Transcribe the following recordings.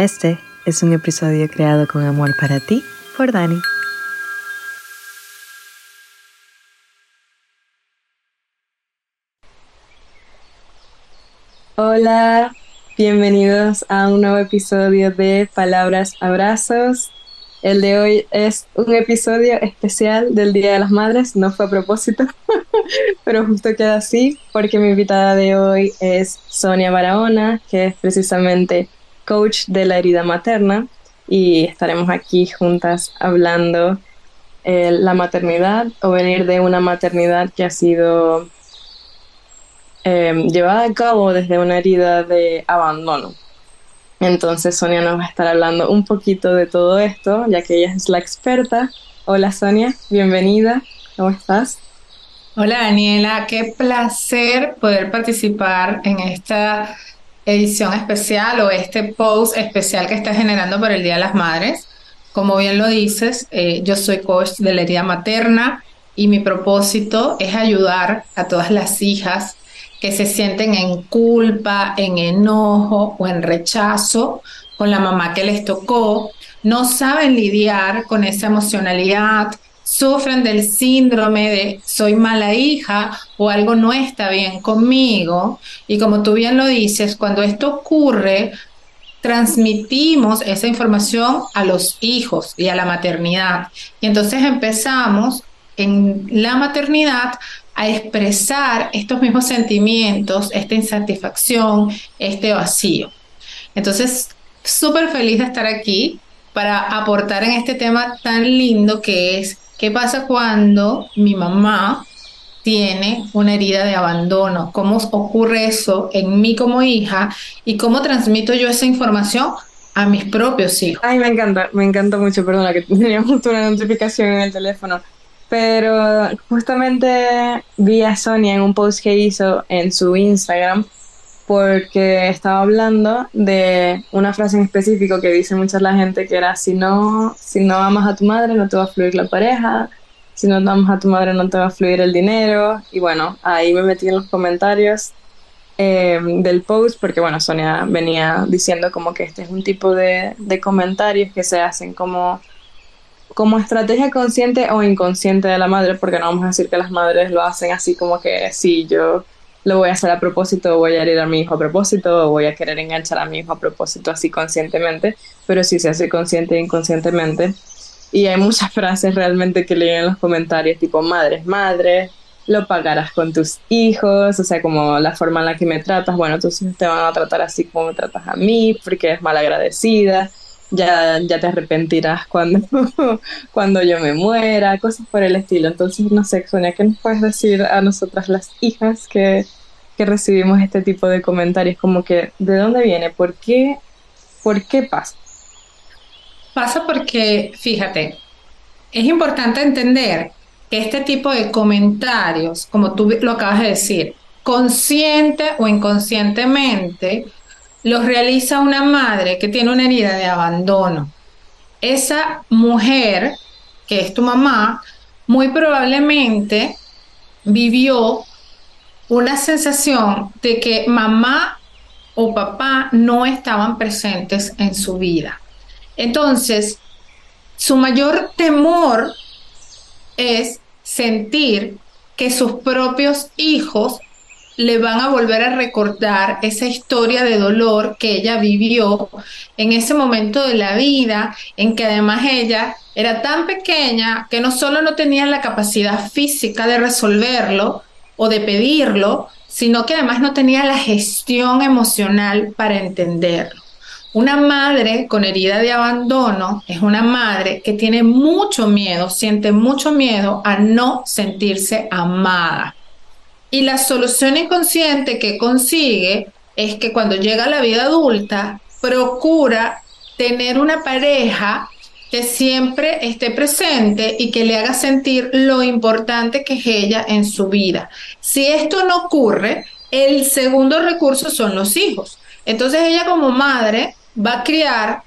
Este es un episodio creado con amor para ti por Dani. Hola, bienvenidos a un nuevo episodio de Palabras Abrazos. El de hoy es un episodio especial del Día de las Madres, no fue a propósito, pero justo queda así porque mi invitada de hoy es Sonia Barahona, que es precisamente coach de la herida materna y estaremos aquí juntas hablando eh, la maternidad o venir de una maternidad que ha sido eh, llevada a cabo desde una herida de abandono. Entonces Sonia nos va a estar hablando un poquito de todo esto, ya que ella es la experta. Hola Sonia, bienvenida, ¿cómo estás? Hola Daniela, qué placer poder participar en esta edición especial o este post especial que estás generando para el Día de las Madres. Como bien lo dices, eh, yo soy coach de la herida materna y mi propósito es ayudar a todas las hijas que se sienten en culpa, en enojo o en rechazo con la mamá que les tocó, no saben lidiar con esa emocionalidad, sufren del síndrome de soy mala hija o algo no está bien conmigo. Y como tú bien lo dices, cuando esto ocurre, transmitimos esa información a los hijos y a la maternidad. Y entonces empezamos en la maternidad a expresar estos mismos sentimientos, esta insatisfacción, este vacío. Entonces, súper feliz de estar aquí para aportar en este tema tan lindo que es qué pasa cuando mi mamá tiene una herida de abandono, cómo ocurre eso en mí como hija y cómo transmito yo esa información a mis propios hijos. Ay, me encanta, me encanta mucho, perdona que teníamos una notificación en el teléfono. Pero justamente vi a Sonia en un post que hizo en su Instagram porque estaba hablando de una frase en específico que dice mucha la gente que era si no, si no amas a tu madre no te va a fluir la pareja, si no amas a tu madre no te va a fluir el dinero. Y bueno, ahí me metí en los comentarios eh, del post porque bueno, Sonia venía diciendo como que este es un tipo de, de comentarios que se hacen como como estrategia consciente o inconsciente de la madre, porque no vamos a decir que las madres lo hacen así como que sí, yo lo voy a hacer a propósito, voy a herir a mi hijo a propósito, voy a querer enganchar a mi hijo a propósito así conscientemente, pero sí se hace consciente e inconscientemente. Y hay muchas frases realmente que leen en los comentarios, tipo madre madre, lo pagarás con tus hijos, o sea, como la forma en la que me tratas, bueno, tus hijos te van a tratar así como me tratas a mí, porque es malagradecida ya, ya te arrepentirás cuando, cuando yo me muera, cosas por el estilo. Entonces, no sé, Sonia, ¿qué nos puedes decir a nosotras las hijas que, que recibimos este tipo de comentarios? Como que, ¿de dónde viene? ¿Por qué, ¿Por qué pasa? Pasa porque, fíjate, es importante entender que este tipo de comentarios, como tú lo acabas de decir, consciente o inconscientemente, los realiza una madre que tiene una herida de abandono. Esa mujer, que es tu mamá, muy probablemente vivió una sensación de que mamá o papá no estaban presentes en su vida. Entonces, su mayor temor es sentir que sus propios hijos le van a volver a recordar esa historia de dolor que ella vivió en ese momento de la vida, en que además ella era tan pequeña que no solo no tenía la capacidad física de resolverlo o de pedirlo, sino que además no tenía la gestión emocional para entenderlo. Una madre con herida de abandono es una madre que tiene mucho miedo, siente mucho miedo a no sentirse amada y la solución inconsciente que consigue es que cuando llega a la vida adulta, procura tener una pareja que siempre esté presente y que le haga sentir lo importante que es ella en su vida. Si esto no ocurre, el segundo recurso son los hijos. Entonces ella como madre va a criar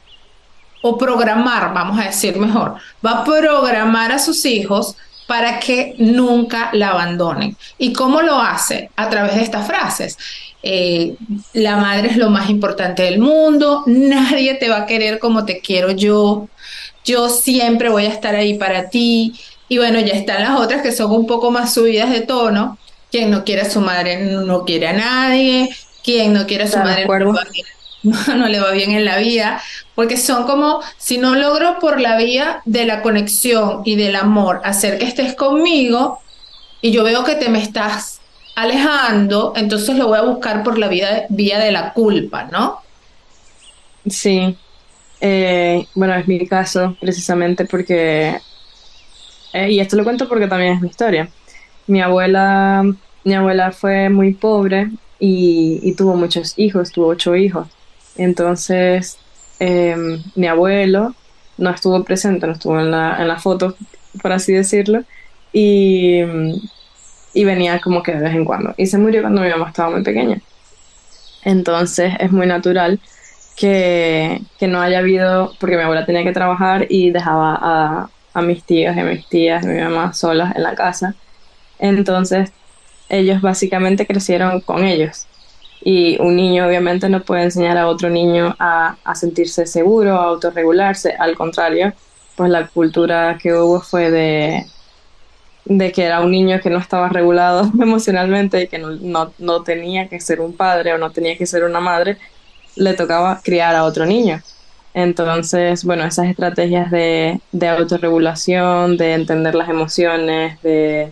o programar, vamos a decir mejor, va a programar a sus hijos para que nunca la abandonen. ¿Y cómo lo hace? A través de estas frases. Eh, la madre es lo más importante del mundo, nadie te va a querer como te quiero yo, yo siempre voy a estar ahí para ti. Y bueno, ya están las otras que son un poco más subidas de tono. Quien no quiere a su madre no quiere a nadie, quien no quiere a su madre no le va bien en la vida, porque son como, si no logro por la vía de la conexión y del amor hacer que estés conmigo, y yo veo que te me estás alejando, entonces lo voy a buscar por la vía, vía de la culpa, ¿no? Sí. Eh, bueno, es mi caso, precisamente porque, eh, y esto lo cuento porque también es mi historia. Mi abuela, mi abuela fue muy pobre y tuvo muchos hijos, tuvo ocho hijos. Entonces, em, mi abuelo no estuvo presente, no estuvo en la, en la foto, por así decirlo, y, y venía como que de vez en cuando. Y se murió cuando mi mamá estaba muy pequeña. Entonces es muy natural que, que, no haya habido, porque mi abuela tenía que trabajar y dejaba a, a mis tíos y a mis tías y mi mamá solas en la casa. Entonces ellos básicamente crecieron con ellos. Y un niño obviamente no puede enseñar a otro niño a, sentirse seguro, a autorregularse, al contrario, pues la cultura que hubo fue de, de que era un niño que no estaba regulado emocionalmente y que no, no, tenía que ser un padre o no tenía que ser una madre, le tocaba criar a otro niño. Entonces, bueno, esas estrategias de, de autorregulación, de entender las emociones, de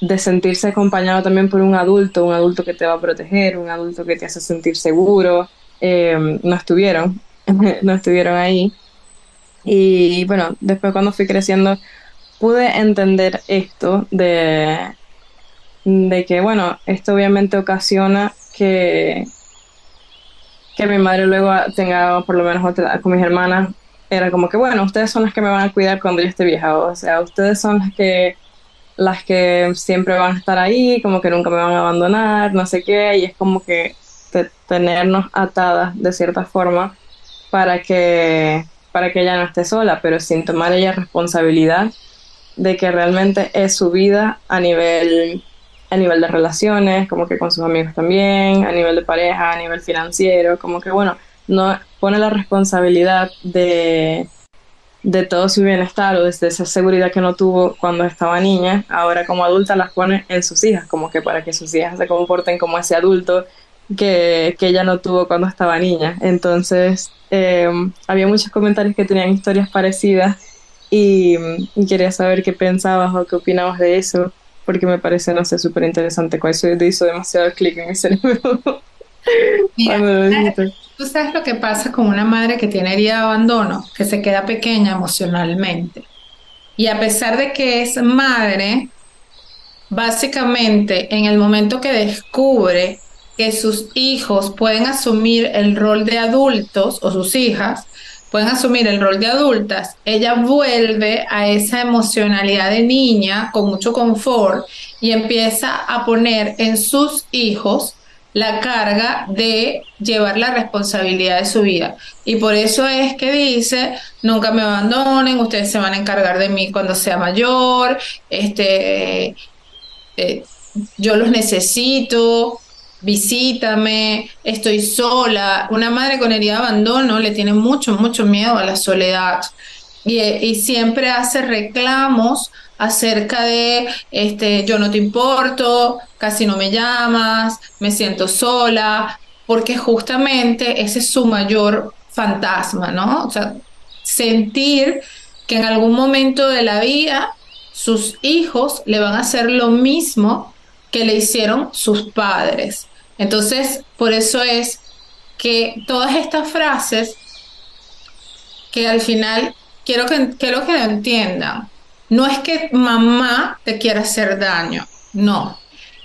de sentirse acompañado también por un adulto, un adulto que te va a proteger, un adulto que te hace sentir seguro, eh, no estuvieron, no estuvieron ahí. Y bueno, después cuando fui creciendo pude entender esto de, de que, bueno, esto obviamente ocasiona que, que mi madre luego tenga por lo menos otra, con mis hermanas, era como que, bueno, ustedes son las que me van a cuidar cuando yo esté vieja, o sea, ustedes son las que las que siempre van a estar ahí, como que nunca me van a abandonar, no sé qué, y es como que tenernos atadas de cierta forma para que, para que ella no esté sola, pero sin tomar ella responsabilidad de que realmente es su vida a nivel, a nivel de relaciones, como que con sus amigos también, a nivel de pareja, a nivel financiero, como que bueno, no pone la responsabilidad de de todo su bienestar o desde esa seguridad que no tuvo cuando estaba niña, ahora como adulta las pone en sus hijas, como que para que sus hijas se comporten como ese adulto que, que ella no tuvo cuando estaba niña. Entonces, em, había muchos comentarios que tenían historias parecidas y, quería saber qué pensabas o qué opinabas de eso, porque me parece, no sé, súper interesante. Con eso hizo demasiado clic en mi cerebro. Tú sabes lo que pasa con una madre que tiene herida de abandono, que se queda pequeña emocionalmente. Y a pesar de que es madre, básicamente en el momento que descubre que sus hijos pueden asumir el rol de adultos o sus hijas pueden asumir el rol de adultas, ella vuelve a esa emocionalidad de niña con mucho confort y empieza a poner en sus hijos la carga de llevar la responsabilidad de su vida. Y por eso es que dice, nunca me abandonen, ustedes se van a encargar de mí cuando sea mayor, este, eh, yo los necesito, visítame, estoy sola. Una madre con herida de abandono le tiene mucho, mucho miedo a la soledad y, y siempre hace reclamos acerca de este yo no te importo, casi no me llamas, me siento sola, porque justamente ese es su mayor fantasma, ¿no? O sea, sentir que en algún momento de la vida sus hijos le van a hacer lo mismo que le hicieron sus padres. Entonces, por eso es que todas estas frases que al final quiero que, quiero que lo entiendan no es que mamá te quiera hacer daño, no.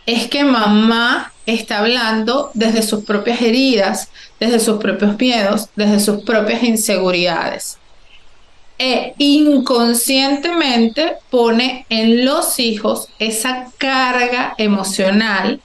Es que mamá está hablando desde sus propias heridas, desde sus propios miedos, desde sus propias inseguridades. E inconscientemente pone en los hijos esa carga emocional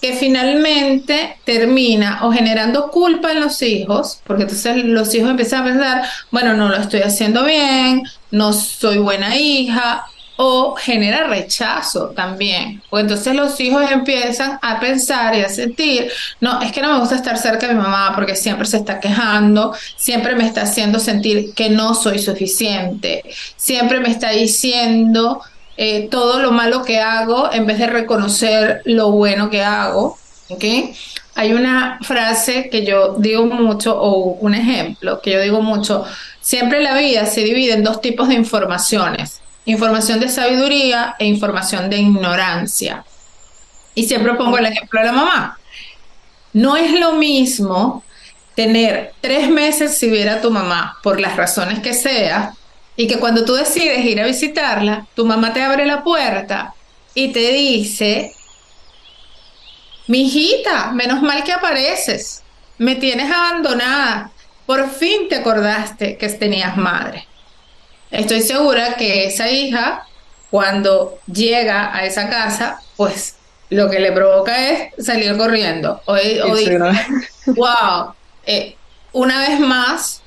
que finalmente termina o generando culpa en los hijos, porque entonces los hijos empiezan a pensar, bueno, no lo estoy haciendo bien, no soy buena hija, o genera rechazo también. O entonces los hijos empiezan a pensar y a sentir, no, es que no me gusta estar cerca de mi mamá porque siempre se está quejando, siempre me está haciendo sentir que no soy suficiente, siempre me está diciendo eh, todo lo malo que hago en vez de reconocer lo bueno que hago. Hay una frase que yo digo mucho, o un ejemplo que yo digo mucho, siempre la vida se divide en dos tipos de informaciones información de sabiduría e información de ignorancia. Y siempre pongo el ejemplo de la mamá. No es lo mismo tener tres meses si viera a tu mamá por las razones que sea y que cuando tú decides ir a visitarla, tu mamá te abre la puerta y te dice, mi hijita, menos mal que apareces, me tienes abandonada, por fin te acordaste que tenías madre. Estoy segura que esa hija, cuando llega a esa casa, pues lo que le provoca es salir corriendo. Dice, wow, eh, una vez más,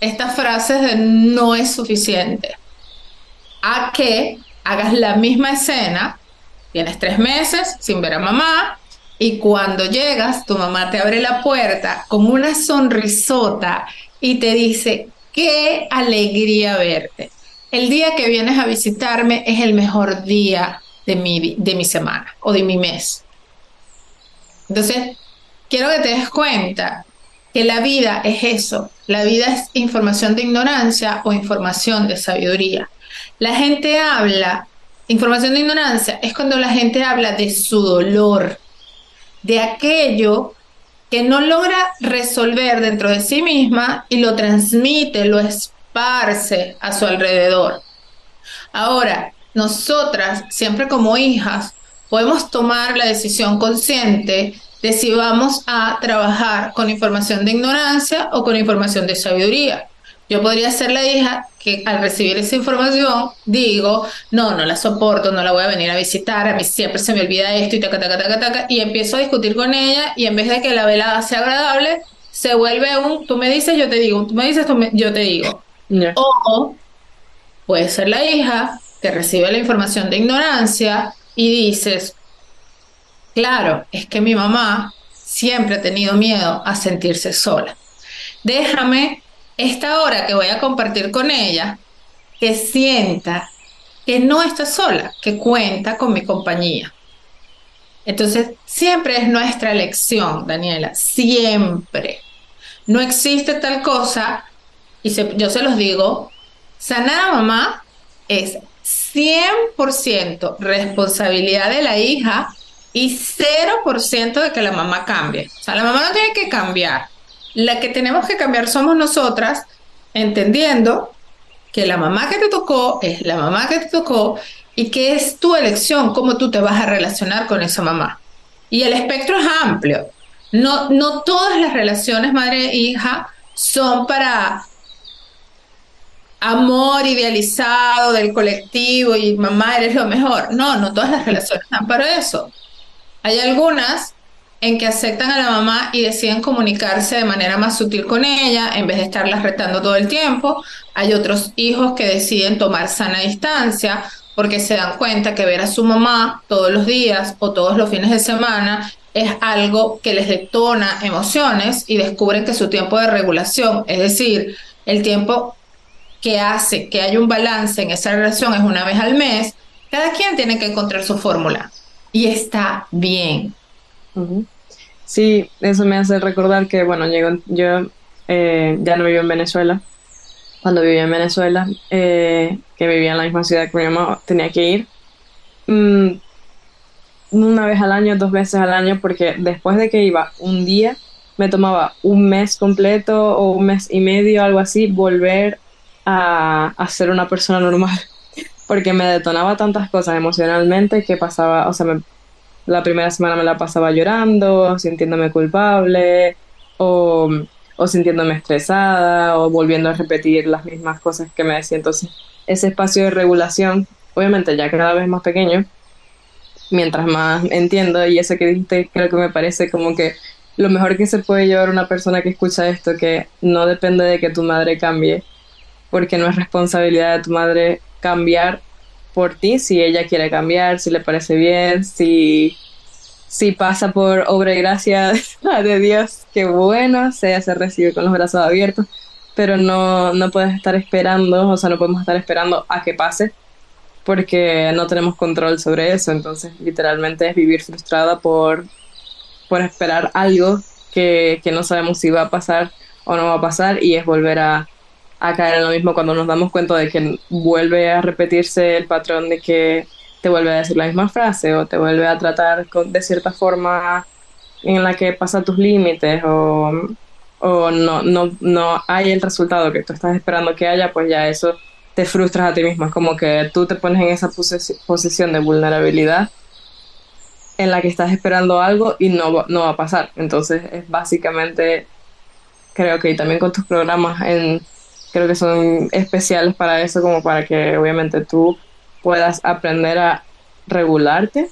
estas frases de no es suficiente. A que hagas la misma escena, tienes tres meses sin ver a mamá, y cuando llegas, tu mamá te abre la puerta con una sonrisota y te dice, qué alegría verte. El día que vienes a visitarme es el mejor día de mi, de mi semana o de mi mes. Entonces, quiero que te des cuenta la vida es eso. La vida es información de ignorancia o información de sabiduría. La gente habla, información de ignorancia es cuando la gente habla de su dolor, de aquello que no logra resolver dentro de sí misma y lo transmite, lo esparce a su alrededor. Ahora, nosotras, siempre como hijas, podemos tomar la decisión consciente de si vamos a trabajar con información de ignorancia o con información de sabiduría. Yo podría ser la hija que al recibir esa información digo, no, no la soporto, no la voy a venir a visitar, a mí siempre se me olvida esto y taca, taca, taca, taca, y empiezo a discutir con ella y en vez de que la velada sea agradable, se vuelve un, tú me dices, yo te digo, tú me dices, yo te digo. O puede ser la hija que recibe la información de ignorancia y dices, claro, es que mi mamá siempre ha tenido miedo a sentirse sola. Déjame esta hora que voy a compartir con ella, que sienta que no está sola, que cuenta con mi compañía. Entonces, siempre es nuestra elección, Daniela, siempre. No existe tal cosa, y yo se los digo, sanar a mamá es 100% responsabilidad de la hija y 0% de que la mamá cambie. O sea, la mamá no tiene que cambiar. La que tenemos que cambiar somos nosotras, entendiendo que la mamá que te tocó es la mamá que te tocó y que es tu elección cómo tú te vas a relacionar con esa mamá. Y el espectro es amplio. No, no todas las relaciones madre-hija son para amor idealizado del colectivo y mamá eres lo mejor. No, no todas las relaciones están para eso. Hay algunas en que aceptan a la mamá y deciden comunicarse de manera más sutil con ella en vez de estarla retando todo el tiempo. Hay otros hijos que deciden tomar sana distancia porque se dan cuenta que ver a su mamá todos los días o todos los fines de semana es algo que les detona emociones y descubren que su tiempo de regulación, es decir, el tiempo que hace que haya un balance en esa relación es una vez al mes, cada quien tiene que encontrar su fórmula y está bien. Sí, eso me hace recordar que, bueno, yo eh, ya no vivo en Venezuela. Cuando vivía en Venezuela, eh, que vivía en la misma ciudad que mi mamá, tenía que ir mm, una vez al año, dos veces al año, porque después de que iba un día, me tomaba un mes completo o un mes y medio, algo así, volver a, ser una persona normal, porque me detonaba tantas cosas emocionalmente que pasaba, o sea, la primera semana me la pasaba llorando, sintiéndome culpable, o, o sintiéndome estresada, o volviendo a repetir las mismas cosas que me decía. Entonces, ese espacio de regulación, obviamente ya cada vez más pequeño, mientras más entiendo, y eso que dijiste creo que me parece como que lo mejor que se puede llevar una persona que escucha esto, que no depende de que tu madre cambie, porque no es responsabilidad de tu madre cambiar por ti si ella quiere cambiar, si le parece bien, si, si pasa por obra y gracia de Dios, qué bueno, sea se recibe con los brazos abiertos, pero no, no puedes estar esperando, o sea, no podemos estar esperando a que pase porque no tenemos control sobre eso, entonces literalmente es vivir frustrada por, por esperar algo que, que no sabemos si va a pasar o no va a pasar y es volver a a caer en lo mismo cuando nos damos cuenta de que vuelve a repetirse el patrón de que te vuelve a decir la misma frase o te vuelve a tratar de cierta forma en la que pasa tus límites o, o no, no, no hay el resultado que tú estás esperando que haya, pues ya eso te frustras a ti mismo. Es como que tú te pones en esa posición de vulnerabilidad en la que estás esperando algo y no, no va a pasar. Entonces es básicamente, creo que también con tus programas en creo que son especiales para eso, como para que obviamente tú puedas aprender a regularte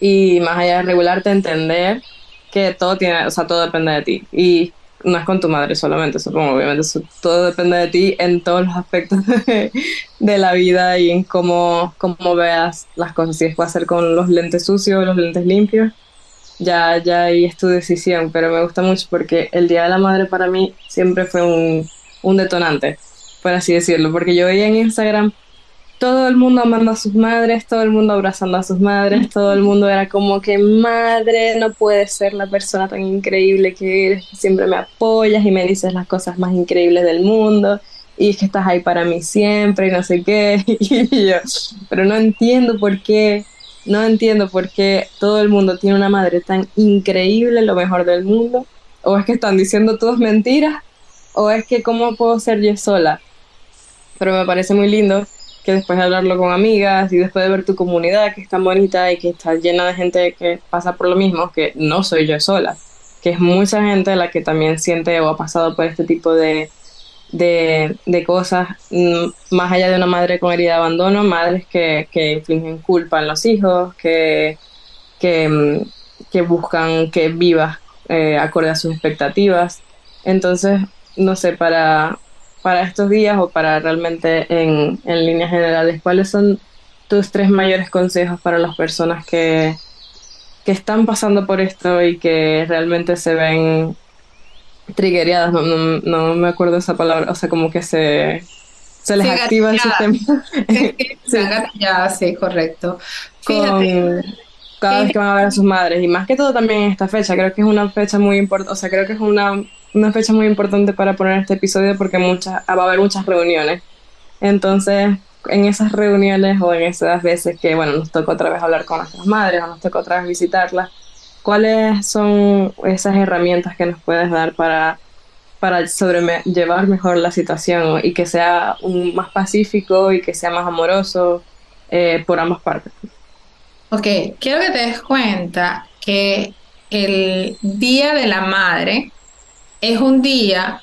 y más allá de regularte, entender que todo tiene, o sea, todo depende de ti. Y no es con tu madre solamente, supongo, obviamente, todo depende de ti en todos los aspectos de, la vida y en cómo, cómo veas las cosas. Si es puede ser con los lentes sucios, los lentes limpios, ya, ya ahí es tu decisión, pero me gusta mucho porque el Día de la Madre para mí siempre fue un, un detonante, por así decirlo, porque yo veía en Instagram todo el mundo amando a sus madres, todo el mundo abrazando a sus madres, todo el mundo era como que madre, no puedes ser la persona tan increíble que eres, siempre me apoyas y me dices las cosas más increíbles del mundo y es que estás ahí para mí siempre y no sé qué, y yo, pero no entiendo por qué, no entiendo por qué todo el mundo tiene una madre tan increíble, lo mejor del mundo, o es que están diciendo todas mentiras o es que cómo puedo ser yo sola. Pero me parece muy lindo que después de hablarlo con amigas y después de ver tu comunidad que es tan bonita y que está llena de gente que pasa por lo mismo, que no soy yo sola, que es mucha gente la que también siente o ha pasado por este tipo de, de, cosas, mm, más allá de una madre con herida de abandono, madres que, que infligen culpa en los hijos, que, que, mm, buscan que vivas eh, acorde a sus expectativas. Entonces, no sé, para, para estos días o para realmente en, en líneas generales, ¿cuáles son tus tres mayores consejos para las personas que, que están pasando por esto y que realmente se ven triggeradas? No, no, me acuerdo esa palabra, o sea, como que se, se les activa el sistema. sí. Ya, sí, correcto. Fíjate. cada vez que van a ver a sus madres y más que todo también en esta fecha, creo que es una fecha muy importante, o sea, creo que es una una fecha muy importante para poner este episodio porque muchas, va a haber muchas reuniones. Entonces, en esas reuniones o en esas veces que, bueno, nos toca otra vez hablar con nuestras madres o nos toca otra vez visitarlas, ¿cuáles son esas herramientas que nos puedes dar para, para sobrellevar mejor la situación y que sea más pacífico y que sea más amoroso eh, por ambas partes? Ok, quiero que te des cuenta que el Día de la Madre es un día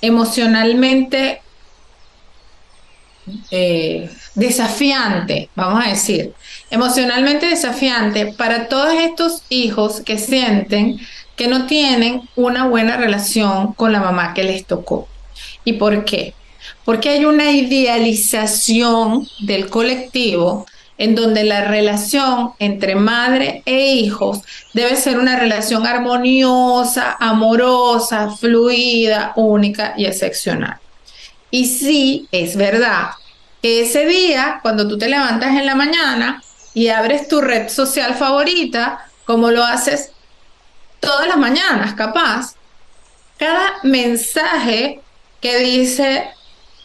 emocionalmente eh, desafiante, vamos a decir, emocionalmente desafiante para todos estos hijos que sienten que no tienen una buena relación con la mamá que les tocó. ¿Y por qué? Porque hay una idealización del colectivo en donde la relación entre madre e hijos debe ser una relación armoniosa, amorosa, fluida, única y excepcional. Y sí, es verdad que ese día, cuando tú te levantas en la mañana y abres tu red social favorita, como lo haces todas las mañanas, capaz, cada mensaje que dice,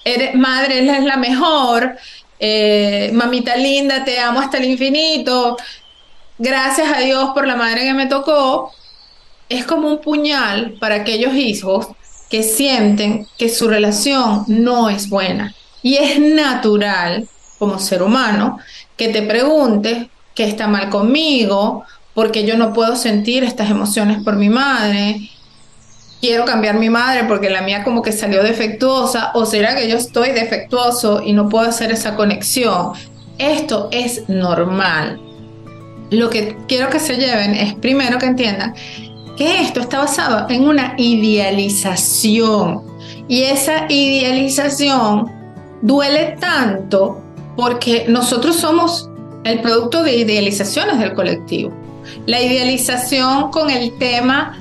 eres madre, es la mejor, eh, mamita linda, te amo hasta el infinito, gracias a Dios por la madre que me tocó, es como un puñal para aquellos hijos que sienten que su relación no es buena. Y es natural, como ser humano, que te preguntes qué está mal conmigo, porque yo no puedo sentir estas emociones por mi madre, quiero cambiar mi madre porque la mía como que salió defectuosa o será que yo estoy defectuoso y no puedo hacer esa conexión. Esto es normal. Lo que quiero que se lleven es primero que entiendan que esto está basado en una idealización y esa idealización duele tanto porque nosotros somos el producto de idealizaciones del colectivo. La idealización con el tema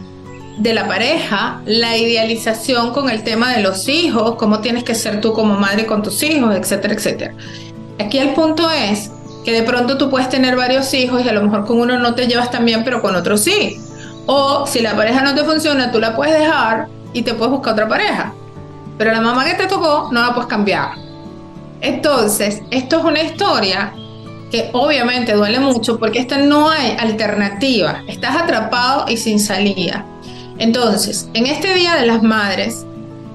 de la pareja, la idealización con el tema de los hijos, cómo tienes que ser tú como madre con tus hijos, etcétera, etcétera. Aquí el punto es que de pronto tú puedes tener varios hijos y a lo mejor con uno no te llevas tan bien, pero con otro sí. O si la pareja no te funciona, tú la puedes dejar y te puedes buscar otra pareja. Pero la mamá que te tocó no la puedes cambiar. Entonces, esto es una historia que obviamente duele mucho porque esta no hay alternativa. Estás atrapado y sin salida. Entonces, en este Día de las Madres,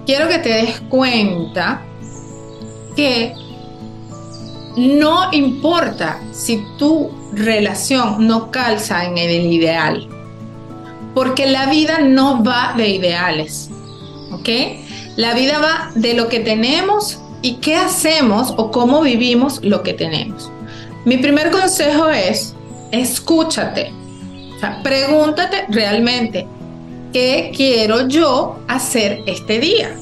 quiero que te des cuenta que no importa si tu relación no calza en el ideal, porque la vida no va de ideales, ¿ok? La vida va de lo que tenemos y qué hacemos o cómo vivimos lo que tenemos. Mi primer consejo es, escúchate, pregúntate realmente, ¿qué quiero yo hacer este día?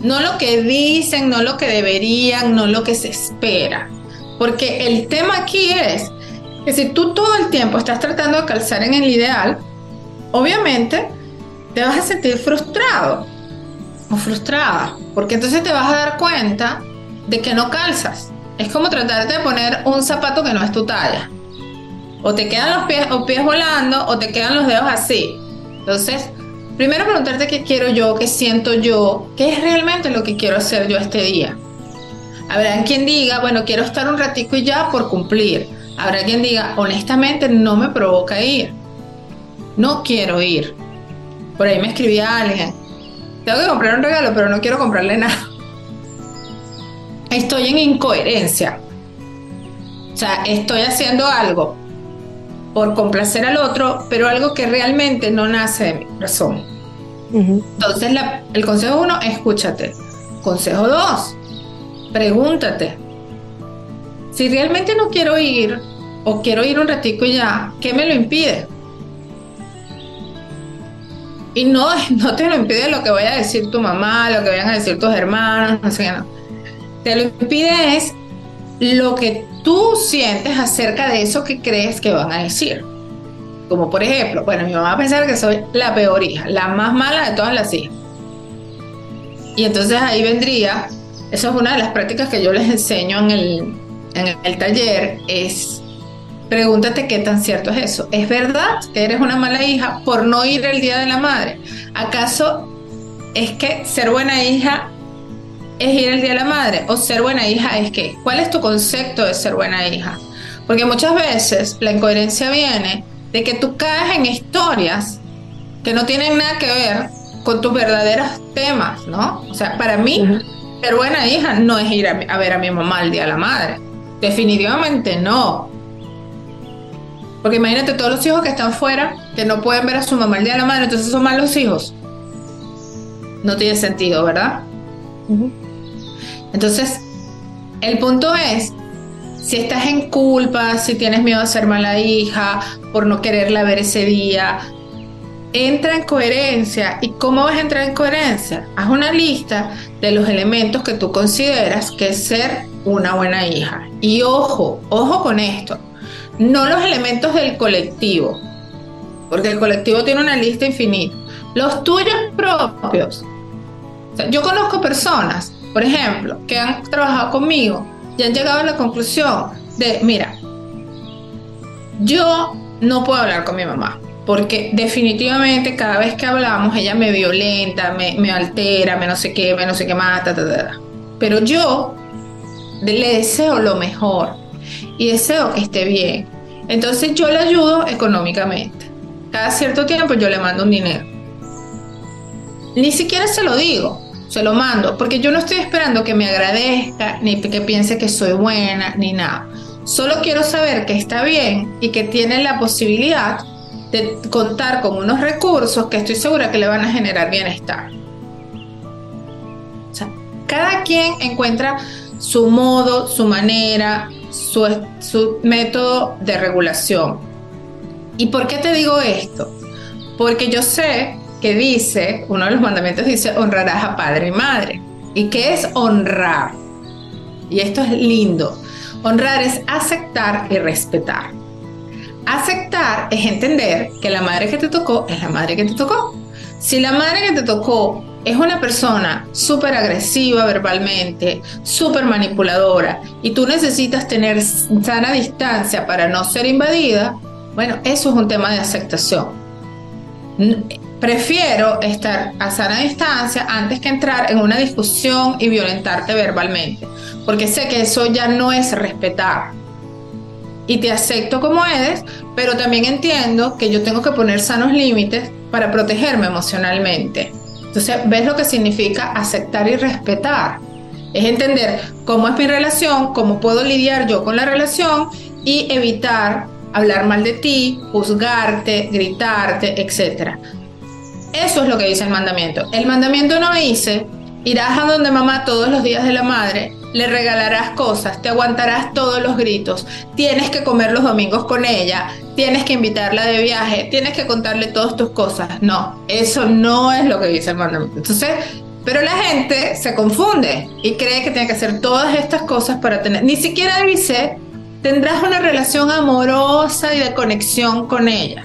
No lo que dicen, no lo que deberían, no lo que se espera. Porque el tema aquí es que si tú todo el tiempo estás tratando de calzar en el ideal, obviamente te vas a sentir frustrado o frustrada, porque entonces te vas a dar cuenta de que no calzas. Es como tratarte de poner un zapato que no es tu talla. O te quedan los pies, o pies volando o te quedan los dedos así. Entonces, primero preguntarte qué quiero yo, qué siento yo, qué es realmente lo que quiero hacer yo este día. Habrá quien diga, bueno, quiero estar un ratico y ya por cumplir. Habrá quien diga, honestamente no me provoca ir. No quiero ir. Por ahí me escribía alguien. Tengo que comprar un regalo, pero no quiero comprarle nada. Estoy en incoherencia. O sea, estoy haciendo algo por complacer al otro, pero algo que realmente no nace de mi razón. Entonces, el consejo uno, escúchate. Consejo dos, pregúntate. Si realmente no quiero ir o quiero ir un ratico y ya, ¿qué me lo impide? Y no, no te lo impide lo que vaya a decir tu mamá, lo que vayan a decir tus hermanos, no sé qué, no. Te lo impide es lo que tú sientes acerca de eso que crees que van a decir. Como por ejemplo, bueno, mi mamá va a pensar que soy la peor hija, la más mala de todas las hijas. Y entonces ahí vendría, eso es una de las prácticas que yo les enseño en el, en el taller, es pregúntate qué tan cierto es eso. ¿Es verdad que eres una mala hija por no ir el Día de la Madre? ¿Acaso es que ser buena hija es ir el Día de la Madre o ser buena hija es qué? ¿Cuál es tu concepto de ser buena hija? Porque muchas veces la incoherencia viene de que tú caes en historias que no tienen nada que ver con tus verdaderos temas, ¿no? O sea, para mí, ser buena hija no es ir a, ver a mi mamá el Día de la Madre. Definitivamente no. Porque imagínate todos los hijos que están fuera, que no pueden ver a su mamá el Día de la Madre, entonces son malos hijos. No tiene sentido, ¿verdad? Entonces, el punto es, si estás en culpa, si tienes miedo a ser mala hija, por no quererla ver ese día, entra en coherencia. ¿Y cómo vas a entrar en coherencia? Haz una lista de los elementos que tú consideras que es ser una buena hija. Y ojo, ojo con esto, no los elementos del colectivo, porque el colectivo tiene una lista infinita. Los tuyos propios. yo conozco personas por ejemplo, que han trabajado conmigo y han llegado a la conclusión de, mira, yo no puedo hablar con mi mamá, porque definitivamente cada vez que hablamos ella me violenta, me, altera, me no sé qué, me no sé qué más, pero yo le deseo lo mejor y deseo que esté bien. Entonces yo le ayudo económicamente. Cada cierto tiempo yo le mando un dinero. Ni siquiera se lo digo se lo mando, porque yo no estoy esperando que me agradezca, ni que piense que soy buena, ni nada. Solo quiero saber que está bien y que tiene la posibilidad de contar con unos recursos que estoy segura que le van a generar bienestar. Cada quien encuentra su modo, su manera, su, su método de regulación. ¿Y por qué te digo esto? Porque yo sé que dice, uno de los mandamientos dice, honrarás a padre y madre. ¿Y qué es honrar? Y esto es lindo. Honrar es aceptar y respetar. Aceptar es entender que la madre que te tocó es la madre que te tocó. Si la madre que te tocó es una persona súper agresiva verbalmente, súper manipuladora, y tú necesitas tener sana distancia para no ser invadida, bueno, eso es un tema de aceptación. Prefiero estar a sana distancia antes que entrar en una discusión y violentarte verbalmente, porque sé que eso ya no es respetar. Y te acepto como eres, pero también entiendo que yo tengo que poner sanos límites para protegerme emocionalmente. Entonces, ¿ves lo que significa aceptar y respetar? Es entender cómo es mi relación, cómo puedo lidiar yo con la relación y evitar hablar mal de ti, juzgarte, gritarte, etc. Eso es lo que dice el mandamiento. El mandamiento no dice, irás a donde mamá todos los días de la madre, le regalarás cosas, te aguantarás todos los gritos, tienes que comer los domingos con ella, tienes que invitarla de viaje, tienes que contarle todas tus cosas. No, eso no es lo que dice el mandamiento. Entonces, pero la gente se confunde y cree que tiene que hacer todas estas cosas para tener, ni siquiera dice, tendrás una relación amorosa y de conexión con ella.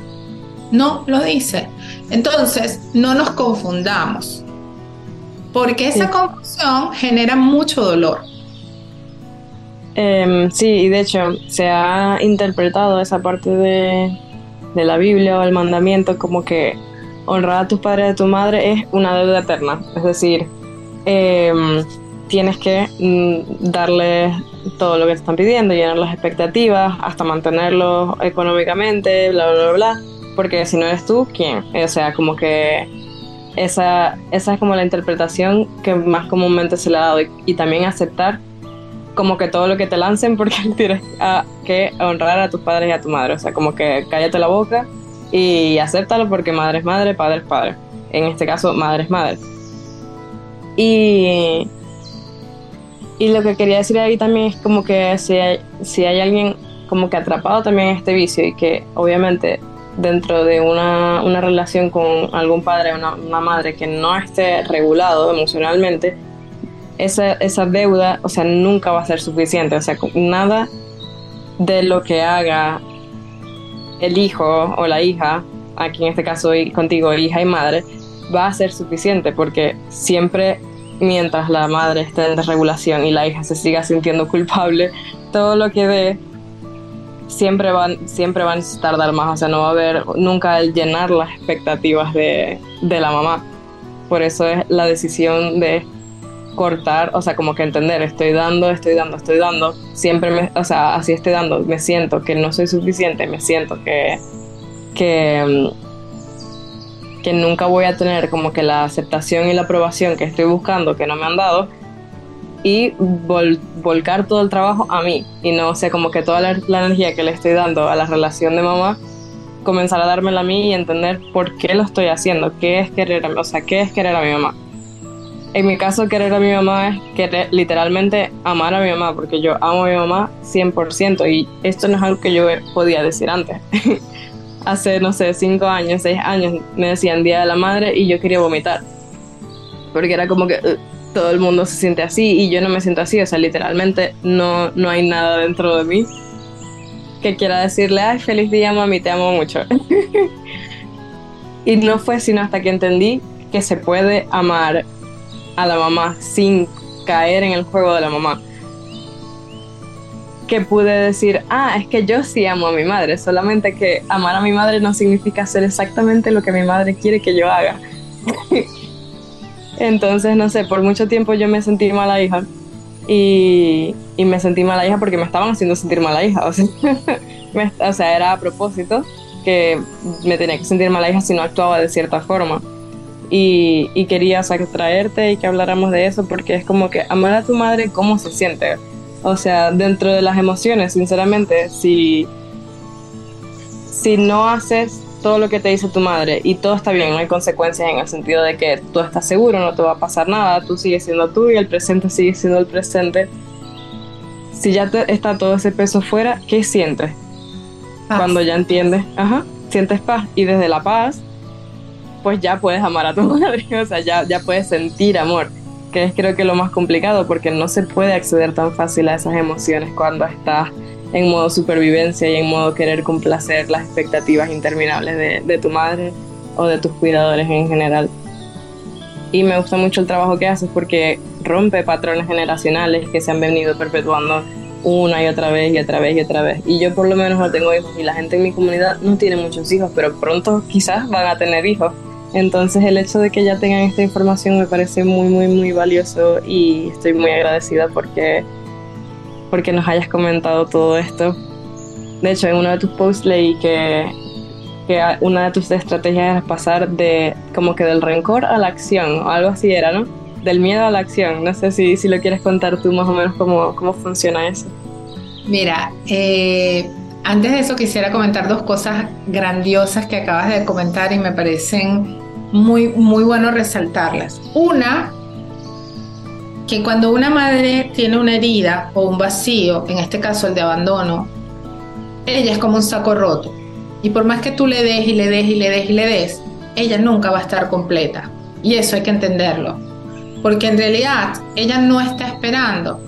No lo dice. Entonces, no nos confundamos, porque esa confusión genera mucho dolor. Em, sí, y de hecho se ha interpretado esa parte de, la Biblia o el mandamiento como que honrar a tus padres y a tu madre es una deuda eterna. Es decir, em, tienes que mm, darles todo lo que te están pidiendo, llenar las expectativas, hasta mantenerlos económicamente, bla, bla, bla, porque si no eres tú, ¿quién? O sea, como que esa, esa es como la interpretación que más comúnmente se le ha dado y, también aceptar como que todo lo que te lancen porque tienes que honrar a tus padres y a tu madre, o sea, como que cállate la boca y acéptalo porque madre es madre, padre es padre. En este caso, madre es madre. Y y lo que quería decir ahí también es como que si hay, si hay alguien como que atrapado también en este vicio y que obviamente dentro de una, una relación con algún padre o una, madre que no esté regulado emocionalmente, esa, esa deuda, o sea, nunca va a ser suficiente. O sea, nada de lo que haga el hijo o la hija, aquí en este caso contigo, hija y madre, va a ser suficiente porque siempre mientras la madre esté en desregulación y la hija se siga sintiendo culpable, todo lo que dé siempre van, siempre van a tardar más, o sea, no va a haber nunca el llenar las expectativas de, de la mamá. Por eso es la decisión de cortar, o sea, como que entender, estoy dando, estoy dando, estoy dando, siempre me, o sea, así estoy dando, me siento que no soy suficiente, me siento que, que que nunca voy a tener como que la aceptación y la aprobación que estoy buscando, que no me han dado, y volcar todo el trabajo a mí, y no o sea, como que toda la, energía que le estoy dando a la relación de mamá, comenzar a dármela a mí y entender por qué lo estoy haciendo, qué es querer o sea, qué es querer a mi mamá. En mi caso, querer a mi mamá es querer, literalmente amar a mi mamá, porque yo amo a mi mamá 100%, y esto no es algo que yo podía decir antes. hace, no sé, cinco años, seis años, me decían Día de la Madre y yo quería vomitar. Porque era como que uh, todo el mundo se siente así y yo no me siento así. O sea, literalmente no, no hay nada dentro de mí que quiera decirle, ay, feliz día, mami, te amo mucho. y no fue sino hasta que entendí que se puede amar a la mamá sin caer en el juego de la mamá que pude decir, ah, es que yo sí amo a mi madre, solamente que amar a mi madre no significa hacer exactamente lo que mi madre quiere que yo haga. Entonces, no sé, por mucho tiempo yo me sentí mala hija y, y, me sentí mala hija porque me estaban haciendo sentir mala hija. O sea, o era a propósito que me tenía que sentir mala hija si no actuaba de cierta forma. Y, y quería o y que habláramos de eso porque es como que amar a tu madre, ¿cómo se siente? O sea, dentro de las emociones, sinceramente, si, si no haces todo lo que te dice tu madre y todo está bien, no hay consecuencias en el sentido de que tú estás seguro, no te va a pasar nada, tú sigues siendo tú y el presente sigue siendo el presente. Si ya te, está todo ese peso fuera, ¿qué sientes? Cuando ya entiendes, ajá, sientes paz y desde la paz, pues ya puedes amar a tu madre, o sea, ya, ya puedes sentir amor que es creo que lo más complicado porque no se puede acceder tan fácil a esas emociones cuando estás en modo supervivencia y en modo querer complacer las expectativas interminables de, de tu madre o de tus cuidadores en general. Y me gusta mucho el trabajo que haces porque rompe patrones generacionales que se han venido perpetuando una y otra vez y otra vez y otra vez. Y yo por lo menos no tengo hijos y la gente en mi comunidad no tiene muchos hijos, pero pronto quizás van a tener hijos. Entonces el hecho de que ya tengan esta información me parece muy, muy, muy valioso y estoy muy agradecida porque, porque nos hayas comentado todo esto. De hecho, en uno de tus posts leí que, que una de tus estrategias es pasar de como que del rencor a la acción o algo así era, ¿no? Del miedo a la acción. No sé si, si lo quieres contar tú más o menos cómo, cómo funciona eso. Mira, eh, antes de eso quisiera comentar dos cosas grandiosas que acabas de comentar y me parecen muy, muy bueno resaltarlas. Una, que cuando una madre tiene una herida o un vacío, en este caso el de abandono, ella es como un saco roto. Y por más que tú le des y le des y le des y le des, ella nunca va a estar completa. Y eso hay que entenderlo. Porque en realidad ella no está esperando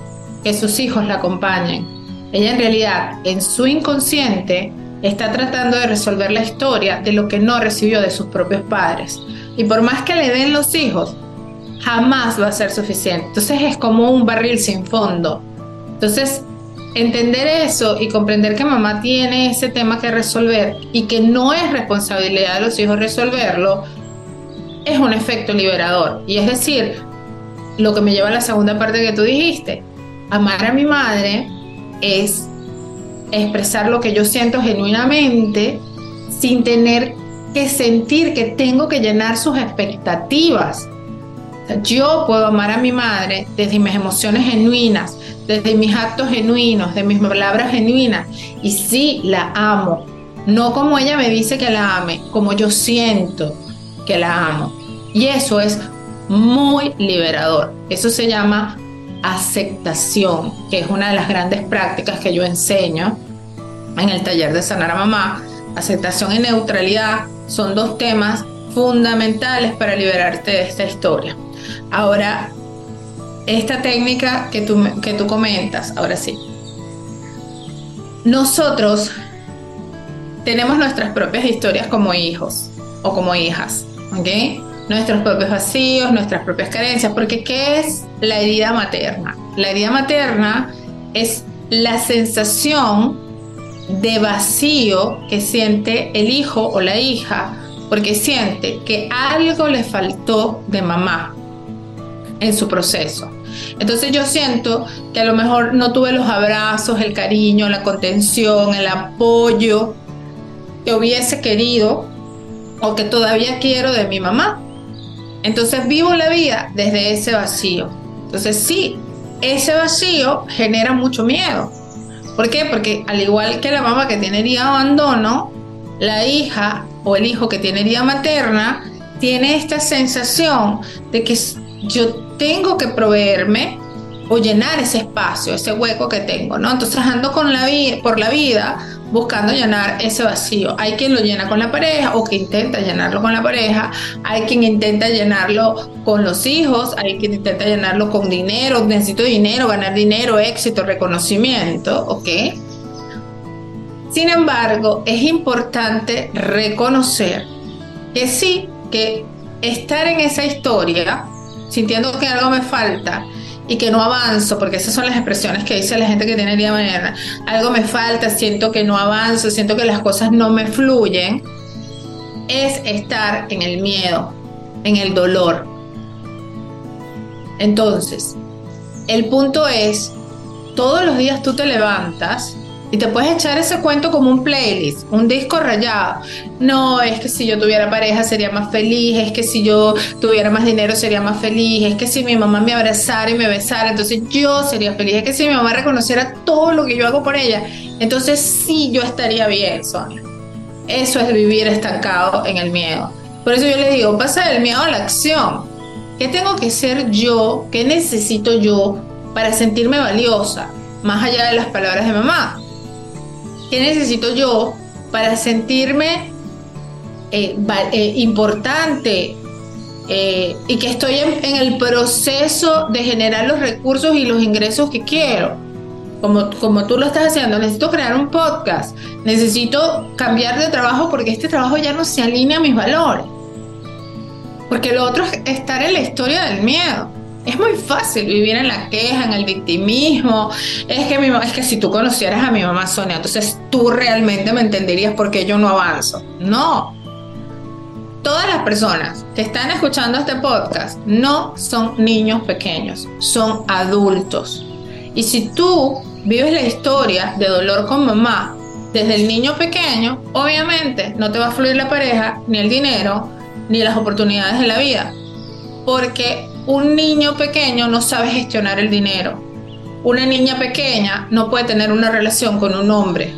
que sus hijos la acompañen. Ella en realidad, en su inconsciente, está tratando de resolver la historia de lo que no recibió de sus propios padres. Y por más que le den los hijos, jamás va a ser suficiente. Entonces es como un barril sin fondo. Entonces, entender eso y comprender que mamá tiene ese tema que resolver y que no es responsabilidad de los hijos resolverlo, es un efecto liberador. Y es decir, lo que me lleva a la segunda parte que tú dijiste, amar a mi madre es expresar lo que yo siento genuinamente sin tener que sentir que tengo que llenar sus expectativas. Yo puedo amar a mi madre desde mis emociones genuinas, desde mis actos genuinos, de mis palabras genuinas. Y sí, la amo. No como ella me dice que la ame, como yo siento que la amo. Y eso es muy liberador. Eso se llama aceptación, que es una de las grandes prácticas que yo enseño en el taller de sanar a mamá. Aceptación y neutralidad son dos temas fundamentales para liberarte de esta historia. Ahora, esta técnica que tú, que tú comentas, ahora sí. Nosotros tenemos nuestras propias historias como hijos o como hijas, ¿ok? Nuestros propios vacíos, nuestras propias carencias, porque ¿qué es la herida materna? La herida materna es la sensación de vacío que siente el hijo o la hija porque siente que algo le faltó de mamá en su proceso. Entonces yo siento que a lo mejor no tuve los abrazos, el cariño, la contención, el apoyo que hubiese querido o que todavía quiero de mi mamá. Entonces vivo la vida desde ese vacío. Entonces sí, ese vacío genera mucho miedo. ¿Por qué? Porque al igual que la mamá que tiene herida abandono, la hija o el hijo que tiene herida materna tiene esta sensación de que yo tengo que proveerme o llenar ese espacio, ese hueco que tengo, ¿no? Entonces ando con la por la vida buscando llenar ese vacío. Hay quien lo llena con la pareja o que intenta llenarlo con la pareja, hay quien intenta llenarlo con los hijos, hay quien intenta llenarlo con dinero, necesito dinero, ganar dinero, éxito, reconocimiento, ¿ok? Sin embargo, es importante reconocer que sí, que estar en esa historia, sintiendo que algo me falta, y que no avanzo, porque esas son las expresiones que dice la gente que tiene día mañana, algo me falta, siento que no avanzo, siento que las cosas no me fluyen, es estar en el miedo, en el dolor. Entonces, el punto es, todos los días tú te levantas y te puedes echar ese cuento como un playlist, un disco rayado. No, es que si yo tuviera pareja sería más feliz, es que si yo tuviera más dinero sería más feliz, es que si mi mamá me abrazara y me besara, entonces yo sería feliz, es que si mi mamá reconociera todo lo que yo hago por ella, entonces sí yo estaría bien, Sonia. Eso es vivir estancado en el miedo. Por eso yo le digo, pasa del miedo a la acción. ¿Qué tengo que ser yo? ¿Qué necesito yo para sentirme valiosa? Más allá de las palabras de mamá. ¿Qué necesito yo para sentirme eh, eh, importante, eh, y que estoy en, el proceso de generar los recursos y los ingresos que quiero. Como, como tú lo estás haciendo, necesito crear un podcast, necesito cambiar de trabajo porque este trabajo ya no se alinea a mis valores. Porque lo otro es estar en la historia del miedo. Es muy fácil vivir en la queja, en el victimismo. Es que, mi, es que si tú conocieras a mi mamá Sonia, entonces tú realmente me entenderías por qué yo no avanzo. No. Todas las personas que están escuchando este podcast no son niños pequeños, son adultos. Y si tú vives la historia de dolor con mamá desde el niño pequeño, obviamente no te va a fluir la pareja, ni el dinero, ni las oportunidades de la vida. Porque un niño pequeño no sabe gestionar el dinero. Una niña pequeña no puede tener una relación con un hombre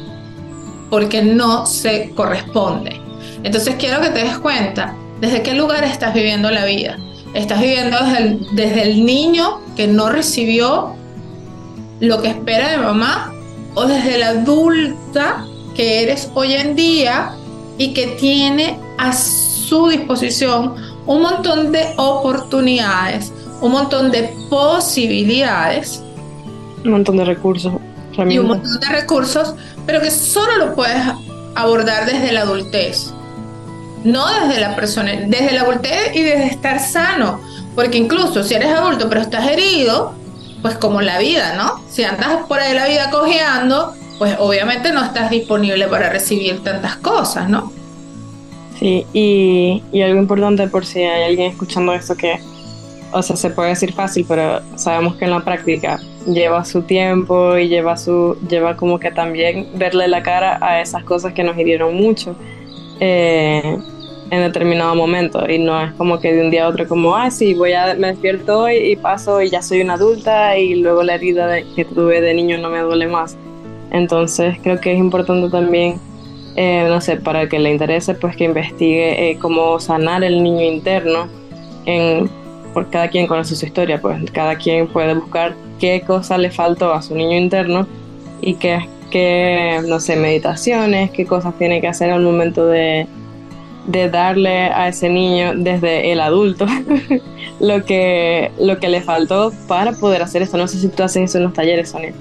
porque no se corresponde. Entonces quiero que te des cuenta desde qué lugar estás viviendo la vida. Estás viviendo desde el, niño que no recibió lo que espera de mamá o desde la adulta que eres hoy en día y que tiene a su disposición un montón de oportunidades, un montón de posibilidades. Un montón de recursos. Y un montón de recursos, pero que solo lo puedes abordar desde la adultez. No desde la persona, desde la adultez y desde estar sano. Porque incluso si eres adulto pero estás herido, pues como la vida, ¿no? Si andas por ahí la vida cojeando, pues obviamente no estás disponible para recibir tantas cosas, ¿no? Sí, y, y, algo importante por si hay alguien escuchando esto que, o sea, se puede decir fácil, pero sabemos que en la práctica lleva su tiempo y lleva su, lleva como que también verle la cara a esas cosas que nos hirieron mucho eh, en determinado momento y no es como que de un día a otro como, ah, sí, voy a, me despierto hoy y paso y ya soy una adulta y luego la herida que tuve de niño no me duele más. Entonces creo que es importante también eh, no sé, para que le interese, pues que investigue eh, cómo sanar el niño interno. En, por cada quien conoce su historia, pues cada quien puede buscar qué cosa le faltó a su niño interno y qué, qué no sé, meditaciones, qué cosas tiene que hacer al momento de, de darle a ese niño desde el adulto lo, que, lo que le faltó para poder hacer esto. No sé si tú haces eso en los talleres, Sonia.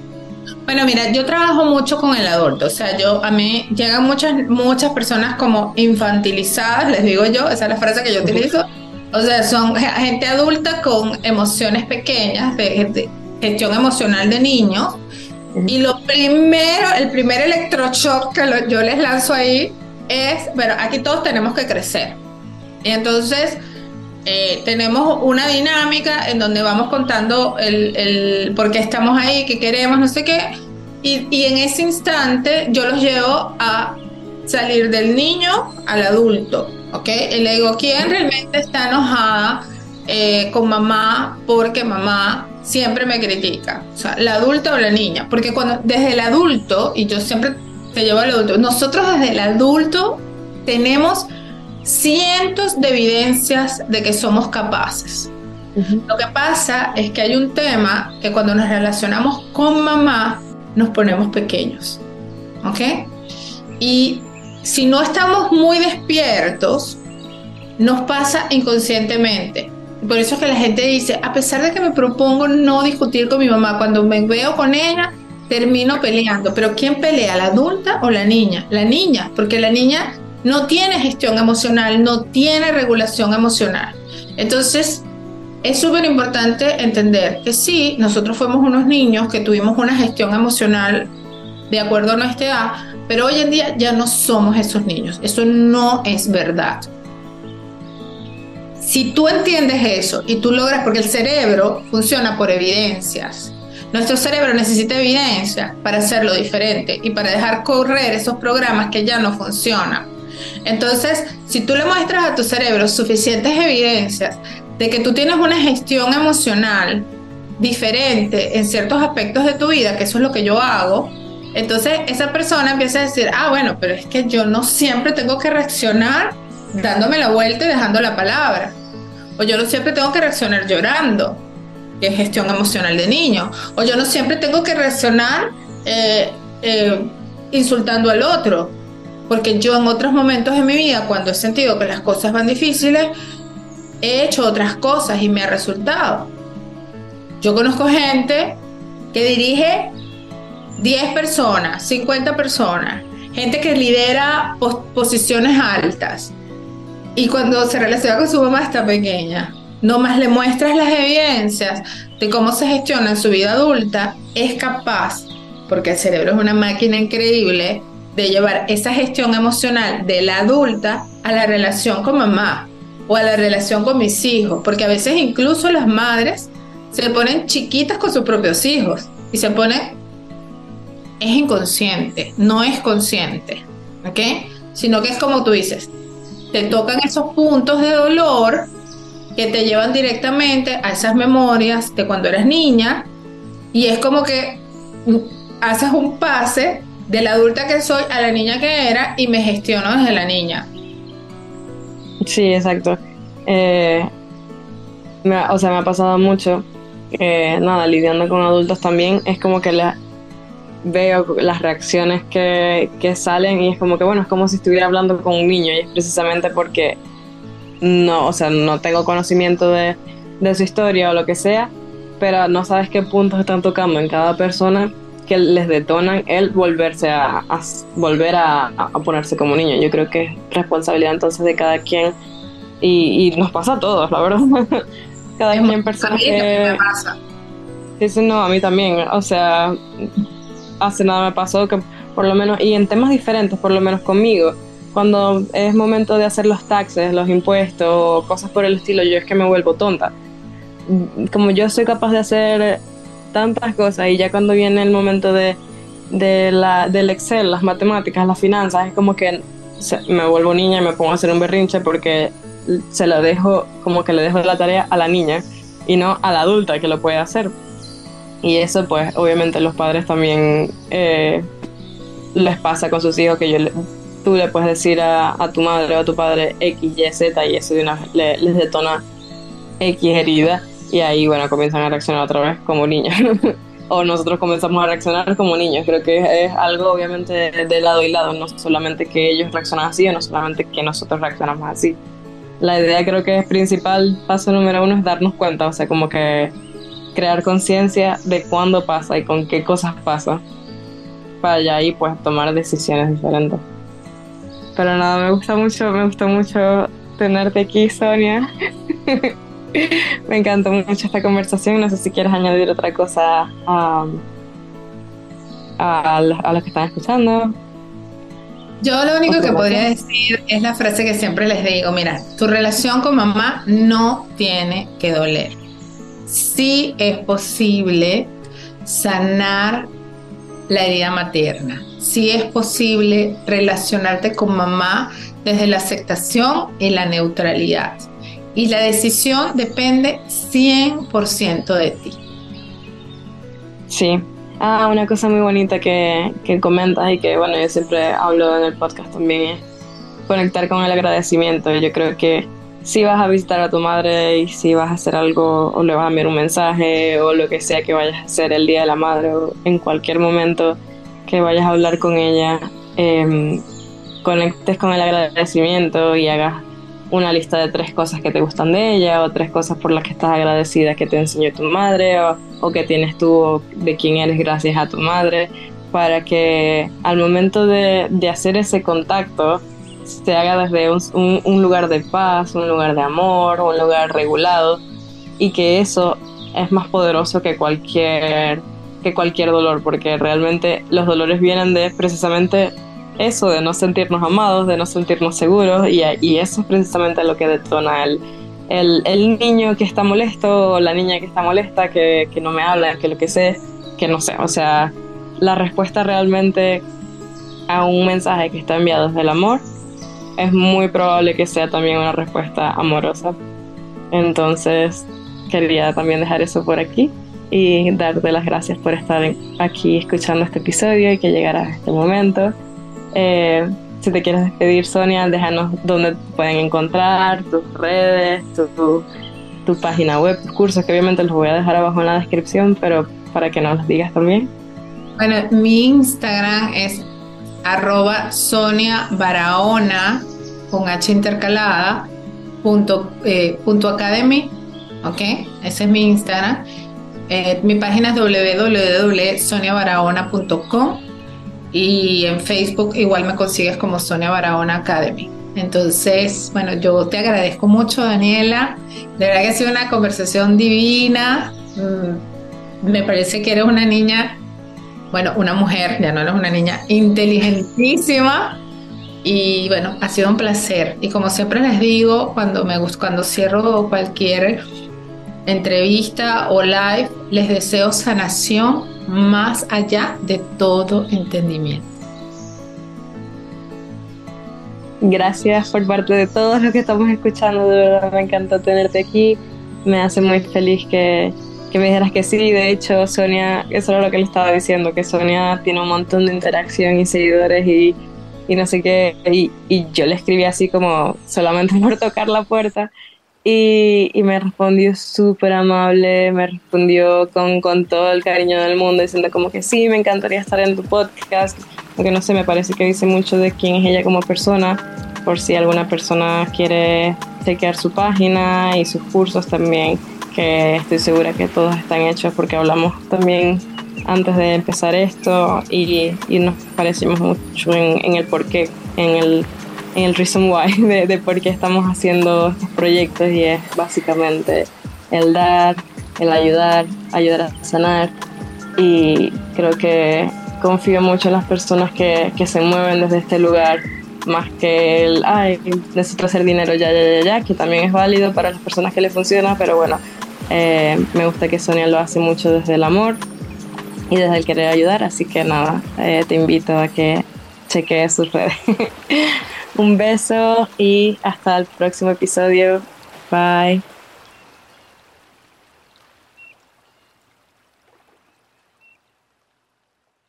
Bueno, mira, yo trabajo mucho con el adulto, o sea, yo a mí llegan muchas muchas personas como infantilizadas, les digo yo, esa es la frase que yo utilizo. O sea, son gente adulta con emociones pequeñas, de, gestión emocional de niños. Y lo primero, el primer electroshock que yo les lanzo ahí es, bueno, aquí todos tenemos que crecer. Y entonces, eh, tenemos una dinámica en donde vamos contando el, por qué estamos ahí, qué queremos, no sé qué, y, en ese instante yo los llevo a salir del niño al adulto, ¿ok? Y le digo, ¿quién realmente está enojada eh, con mamá porque mamá siempre me critica? O sea, la adulta o la niña, porque cuando desde el adulto, y yo siempre te llevo al adulto, nosotros desde el adulto tenemos cientos de evidencias de que somos capaces. Lo que pasa es que hay un tema que cuando nos relacionamos con mamá nos ponemos pequeños. ¿Ok? Y si no estamos muy despiertos, nos pasa inconscientemente. Por eso es que la gente dice, a pesar de que me propongo no discutir con mi mamá, cuando me veo con ella, termino peleando. Pero ¿quién pelea? ¿La adulta o la niña? La niña, porque la niña no tiene gestión emocional, no tiene regulación emocional. Entonces, es súper importante entender que sí, nosotros fuimos unos niños que tuvimos una gestión emocional de acuerdo a nuestra edad, pero hoy en día ya no somos esos niños. Eso no es verdad. Si tú entiendes eso y tú logras, porque el cerebro funciona por evidencias, nuestro cerebro necesita evidencia para hacerlo diferente y para dejar correr esos programas que ya no funcionan. Entonces, si tú le muestras a tu cerebro suficientes evidencias de que tú tienes una gestión emocional diferente en ciertos aspectos de tu vida, que eso es lo que yo hago, entonces esa persona empieza a decir, ah, bueno, pero es que yo no siempre tengo que reaccionar dándome la vuelta y dejando la palabra. O yo no siempre tengo que reaccionar llorando, que es gestión emocional de niño. O yo no siempre tengo que reaccionar eh, eh, insultando al otro, porque yo en otros momentos de mi vida, cuando he sentido que las cosas van difíciles, he hecho otras cosas y me ha resultado. Yo conozco gente que dirige 10 personas, 50 personas, gente que lidera posiciones altas y cuando se relaciona con su mamá está pequeña. No más le muestras las evidencias de cómo se gestiona en su vida adulta, es capaz, porque el cerebro es una máquina increíble, de llevar esa gestión emocional de la adulta a la relación con mamá o a la relación con mis hijos, porque a veces incluso las madres se ponen chiquitas con sus propios hijos y se pone es inconsciente, no es consciente, ¿ok? Sino que es como tú dices, te tocan esos puntos de dolor que te llevan directamente a esas memorias de cuando eras niña y es como que haces un pase de la adulta que soy a la niña que era y me gestiono desde la niña. Sí, exacto. Eh, o sea, me ha pasado mucho. nada, lidiando con adultos también, es como que la, veo las reacciones que, que, salen y es como que, bueno, es como si estuviera hablando con un niño y es precisamente porque no, o sea, no tengo conocimiento de, de su historia o lo que sea, pero no sabes qué puntos están tocando en cada persona que les detonan el volverse a, volver a, ponerse como niño. Yo creo que es responsabilidad entonces de cada quien y, nos pasa a todos, la verdad. cada quien persona que... pasa. Sí, sí, no, a mí también. O sea, hace nada me pasó que por lo menos, y en temas diferentes, por lo menos conmigo, cuando es momento de hacer los taxes, los impuestos, cosas por el estilo, yo es que me vuelvo tonta. Como yo soy capaz de hacer tantas cosas y ya cuando viene el momento de, de la, del Excel, las matemáticas, las finanzas, es como que me vuelvo niña y me pongo a hacer un berrinche porque se lo dejo, como que le dejo la tarea a la niña y no a la adulta que lo puede hacer. Y eso pues obviamente los padres también eh, les pasa con sus hijos que yo tú le puedes decir a, tu madre o a tu padre X, Y, Z y eso de una les detona X herida y ahí, bueno, comienzan a reaccionar otra vez como niños. o nosotros comenzamos a reaccionar como niños. Creo que es, algo obviamente de, lado y lado, no solamente que ellos reaccionan así o no solamente que nosotros reaccionamos así. La idea creo que es principal, paso número uno, es darnos cuenta, o sea, como que crear conciencia de cuándo pasa y con qué cosas pasa, para ya ahí pues tomar decisiones diferentes. Pero nada, me gusta mucho, me gusta mucho tenerte aquí, Sonia. Me encantó mucho esta conversación. No sé si quieres añadir otra cosa a, a, los que están escuchando. Yo lo único que podría decir es la frase que siempre les digo, mira, tu relación con mamá no tiene que doler. Sí es posible sanar la herida materna. Sí es posible relacionarte con mamá desde la aceptación y la neutralidad y la decisión depende 100% de ti. Sí. Ah, una cosa muy bonita que, que comentas y que, bueno, yo siempre hablo en el podcast también es conectar con el agradecimiento. Yo creo que si vas a visitar a tu madre y si vas a hacer algo o le vas a enviar un mensaje o lo que sea que vayas a hacer el Día de la Madre o en cualquier momento que vayas a hablar con ella, em, conectes con el agradecimiento y hagas una lista de tres cosas que te gustan de ella o tres cosas por las que estás agradecida que te enseñó tu madre o, que tienes tú de quién eres gracias a tu madre para que al momento de, hacer ese contacto se haga desde un, un, lugar de paz, un lugar de amor, un lugar regulado y que eso es más poderoso que cualquier que cualquier dolor porque realmente los dolores vienen de precisamente eso, de no sentirnos amados, de no sentirnos seguros, y, eso es precisamente lo que detona el, el, niño que está molesto o la niña que está molesta, que, que no me habla, que lo que sé, que no sé. O sea, la respuesta realmente a un mensaje que está enviado desde el amor es muy probable que sea también una respuesta amorosa. Entonces, quería también dejar eso por aquí y darte las gracias por estar aquí escuchando este episodio y que llegara a este momento. Eh, si te quieres despedir, Sonia, déjanos dónde pueden encontrar, tus redes, tu, página web, tus cursos, que obviamente los voy a dejar abajo en la descripción, pero para que nos los digas también. Bueno, mi Instagram es arroba Sonia con H intercalada punto, eh, punto academy, ¿ok? Ese es mi Instagram. Eh, mi página es www.soniabarahona.com y en Facebook igual me consigues como Sonia Barahona Academy. Entonces, bueno, yo te agradezco mucho, Daniela. De verdad que ha sido una conversación divina. Mm, me parece que eres una niña, bueno, una mujer, ya no eres una niña inteligentísima. Y bueno, ha sido un placer. Y como siempre les digo, cuando me cuando cierro cualquier entrevista o live, les deseo sanación más allá de todo entendimiento. Gracias por parte de todos los que estamos escuchando, de verdad me encantó tenerte aquí, me hace muy feliz que, que me dijeras que sí, de hecho Sonia, eso era lo que le estaba diciendo, que Sonia tiene un montón de interacción y seguidores y, y no sé qué, y, y yo le escribí así como solamente por tocar la puerta y, y, me respondió súper amable, me respondió con, con, todo el cariño del mundo, diciendo como que sí, me encantaría estar en tu podcast, aunque no sé, me parece que dice mucho de quién es ella como persona, por si alguna persona quiere chequear su página y sus cursos también, que estoy segura que todos están hechos porque hablamos también antes de empezar esto y, y nos parecimos mucho en, en el porqué, en el el reason why de, de, por qué estamos haciendo estos proyectos y es básicamente el dar, el ayudar, ayudar a sanar y creo que confío mucho en las personas que, que se mueven desde este lugar más que el, ay, necesito hacer dinero ya, ya, ya, ya, que también es válido para las personas que le funciona, pero bueno, eh, me gusta que Sonia lo hace mucho desde el amor y desde el querer ayudar, así que nada, eh, te invito a que chequees sus redes. Un beso y hasta el próximo episodio. Bye.